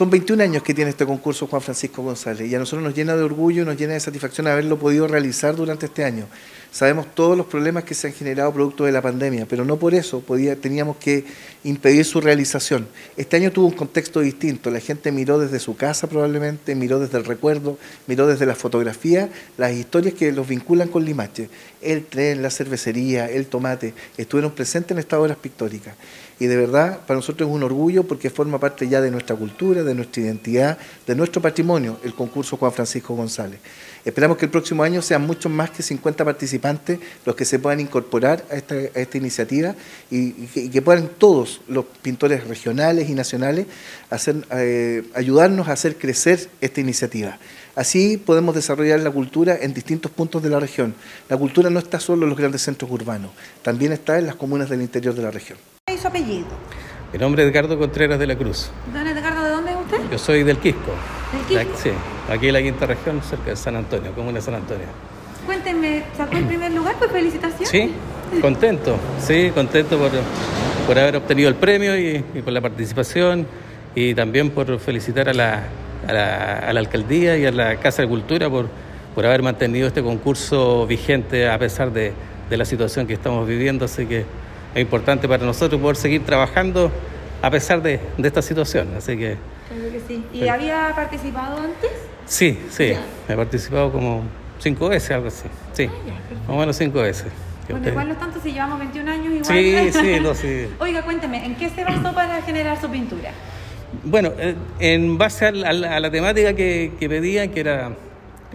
Son 21 años que tiene este concurso Juan Francisco González y a nosotros nos llena de orgullo, nos llena de satisfacción haberlo podido realizar durante este año. Sabemos todos los problemas que se han generado producto de la pandemia, pero no por eso teníamos que impedir su realización. Este año tuvo un contexto distinto, la gente miró desde su casa probablemente, miró desde el recuerdo, miró desde la fotografía, las historias que los vinculan con Limache. El tren, la cervecería, el tomate, estuvieron presentes en estas obras pictóricas y de verdad para nosotros es un orgullo porque forma parte ya de nuestra cultura, de nuestra identidad, de nuestro patrimonio, el concurso Juan Francisco González. Esperamos que el próximo año sean muchos más que 50 participantes los que se puedan incorporar a esta, iniciativa y, que, puedan todos los pintores regionales y nacionales eh, ayudarnos a hacer crecer esta iniciativa. Así podemos desarrollar la cultura en distintos puntos de la región. La cultura no está solo en los grandes centros urbanos, también está en las comunas del interior de la región su apellido? Mi nombre es Edgardo Contreras de la Cruz. ¿Don Edgardo, de dónde es usted? Yo soy del Quisco. ¿Del Quisco? sí, aquí en la quinta región, cerca de San Antonio, comuna de San Antonio. Cuéntenme, ¿sacó el primer lugar? Pues felicitaciones. Sí, contento, sí, contento por, por haber obtenido el premio y, por la participación y también por felicitar a la, a la, a la alcaldía y a la Casa de Cultura por, por haber mantenido este concurso vigente a pesar de, de la situación que estamos viviendo. Así que es importante para nosotros poder seguir trabajando a pesar de, esta situación. Así que. Claro que sí. ¿Y había participado antes? Sí, sí. He participado como cinco veces, algo así. Sí, ah, más o menos cinco veces. Bueno, igual no tanto si llevamos 21 años igual. Sí, sí, no, sí. Oiga, cuénteme, ¿en qué se basó para generar su pintura? Bueno, eh, en base a la, temática que, que pedían, que era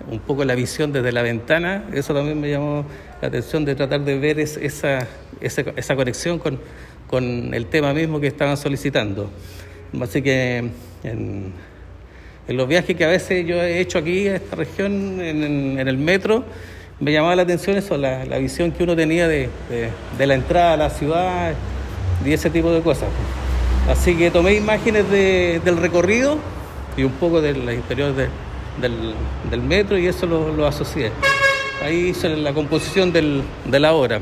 un poco la visión desde la ventana, eso también me llamó la atención de tratar de ver esa, esa, esa conexión con, con, el tema mismo que estaban solicitando. Así que en, los viajes que a veces yo he hecho aquí a esta región, en, el metro, me llamaba la atención eso, la, la visión que uno tenía de, de, la entrada a la ciudad y ese tipo de cosas. Así que tomé imágenes de, del recorrido y un poco del interior de, del, del, metro y eso lo, lo asocié. Ahí hice la composición del, de la obra,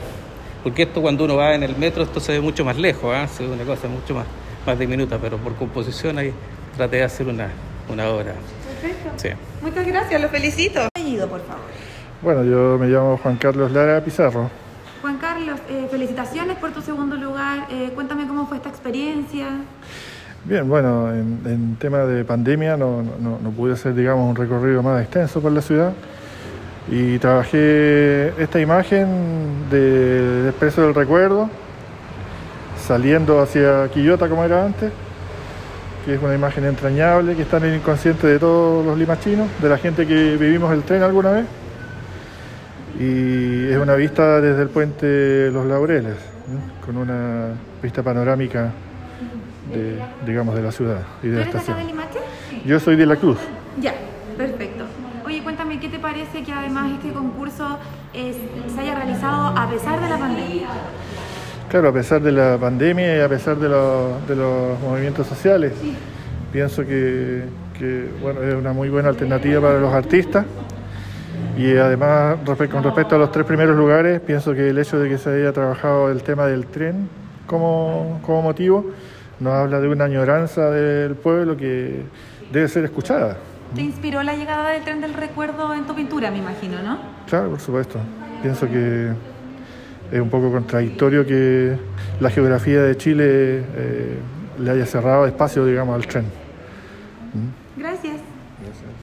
porque esto cuando uno va en el metro esto se ve mucho más lejos, ¿eh? se ve una cosa mucho más, más diminuta, pero por composición ahí traté de hacer una, una obra. Perfecto. Sí. Muchas gracias, lo felicito. Apellido, por favor. Bueno, yo me llamo Juan Carlos Lara Pizarro. Juan Carlos, eh, felicitaciones por tu segundo lugar. Eh, cuéntame cómo fue esta experiencia. Bien, bueno, en, tema de pandemia no, pude hacer, digamos, un recorrido más extenso por la ciudad y trabajé esta imagen del Expreso del Recuerdo, saliendo hacia Quillota como era antes, que es una imagen entrañable que está en el inconsciente de todos los limachinos, de la gente que vivimos el tren alguna vez. Y es una vista desde el puente Los Laureles, con una vista panorámica de, digamos, de la ciudad y de la estación. de Limache? Yo soy de la Cruz. Ya, perfecto. Oye, cuéntame, ¿qué te parece que además este concurso se haya realizado a pesar de la pandemia? Claro, a pesar de la pandemia y a pesar de, de los movimientos sociales. Pienso que, que, bueno, es una muy buena alternativa para los artistas. Y además, con respecto a los tres primeros lugares, pienso que el hecho de que se haya trabajado el tema del tren como, como motivo nos habla de una añoranza del pueblo que debe ser escuchada. ¿Te inspiró la llegada del tren del recuerdo en tu pintura, me imagino, no? Claro, por supuesto. Pienso que es un poco contradictorio que la geografía de Chile eh, le haya cerrado espacio, digamos, al tren. ¿Mm?